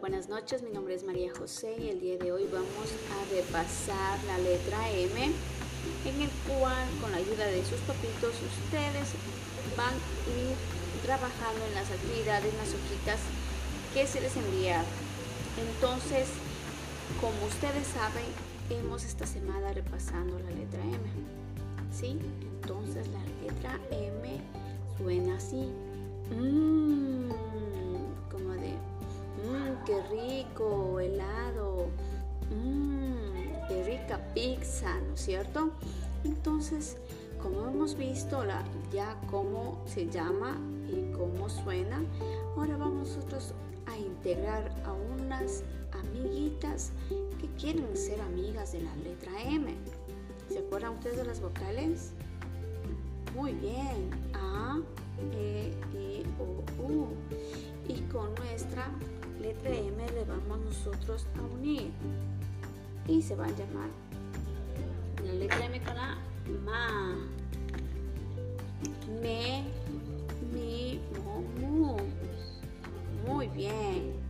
buenas noches. Mi nombre es María José y el día de hoy vamos a repasar la letra M, en el cual con la ayuda de sus papitos ustedes van a ir trabajando en las actividades, las hojitas que se les envía. Entonces, como ustedes saben, hemos esta semana repasando la letra M. ¿Sí? Entonces la letra M suena así. Mmm, helado. Mmm, qué rica pizza, ¿no es cierto? Entonces, como hemos visto la, ya cómo se llama y cómo suena, ahora vamos nosotros a integrar a unas amiguitas que quieren ser amigas de la letra M. ¿Se acuerdan ustedes de las vocales? Muy bien. le vamos nosotros a unir y se va a llamar la letra M con la ma. Me, mi. Muy bien.